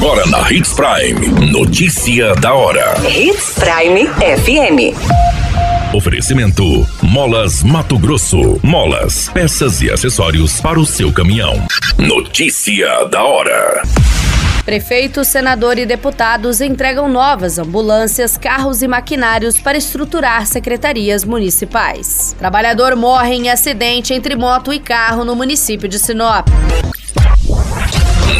Agora na Hits Prime. Notícia da hora. Hits Prime FM. Oferecimento: Molas Mato Grosso. Molas, peças e acessórios para o seu caminhão. Notícia da hora. Prefeitos, senador e deputados entregam novas ambulâncias, carros e maquinários para estruturar secretarias municipais. Trabalhador morre em acidente entre moto e carro no município de Sinop.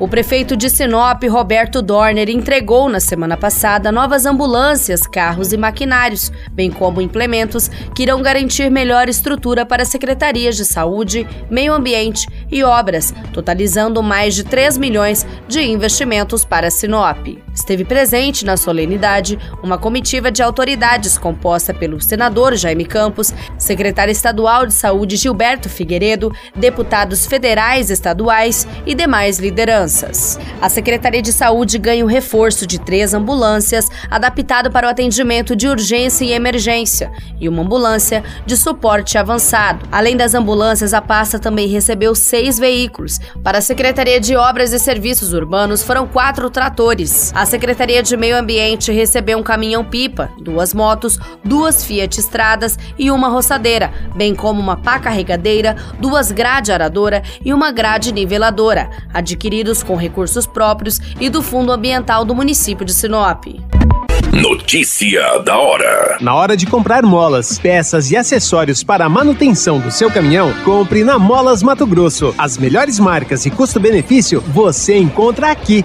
O prefeito de Sinop, Roberto Dorner, entregou na semana passada novas ambulâncias, carros e maquinários, bem como implementos que irão garantir melhor estrutura para secretarias de saúde, meio ambiente e obras, totalizando mais de 3 milhões de investimentos para Sinop. Esteve presente na solenidade uma comitiva de autoridades composta pelo senador Jaime Campos, secretário estadual de saúde Gilberto Figueiredo, deputados federais, estaduais e demais lideranças crianças. A Secretaria de Saúde ganha o reforço de três ambulâncias adaptado para o atendimento de urgência e emergência e uma ambulância de suporte avançado. Além das ambulâncias, a pasta também recebeu seis veículos. Para a Secretaria de Obras e Serviços Urbanos foram quatro tratores. A Secretaria de Meio Ambiente recebeu um caminhão-pipa, duas motos, duas Fiat Estradas e uma roçadeira, bem como uma pá carregadeira, duas grade aradora e uma grade niveladora, adquiridos com recursos próprios e do Fundo Ambiental do município de Sinop. Notícia da hora. Na hora de comprar molas, peças e acessórios para a manutenção do seu caminhão, compre na Molas Mato Grosso. As melhores marcas e custo-benefício você encontra aqui.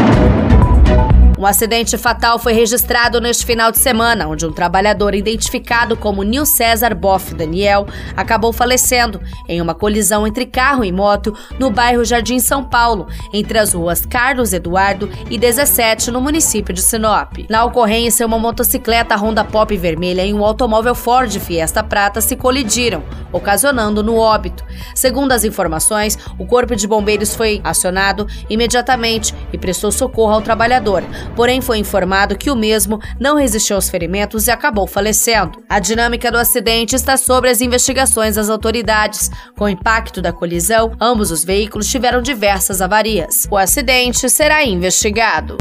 Um acidente fatal foi registrado neste final de semana, onde um trabalhador identificado como Nil César Boff Daniel acabou falecendo em uma colisão entre carro e moto no bairro Jardim São Paulo, entre as ruas Carlos Eduardo e 17, no município de Sinop. Na ocorrência, uma motocicleta Honda Pop vermelha e um automóvel Ford Fiesta Prata se colidiram, ocasionando no óbito. Segundo as informações, o corpo de bombeiros foi acionado imediatamente e prestou socorro ao trabalhador porém foi informado que o mesmo não resistiu aos ferimentos e acabou falecendo. A dinâmica do acidente está sobre as investigações das autoridades. Com o impacto da colisão, ambos os veículos tiveram diversas avarias. O acidente será investigado.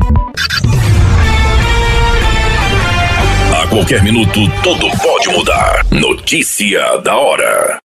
A qualquer minuto, tudo pode mudar. Notícia da hora.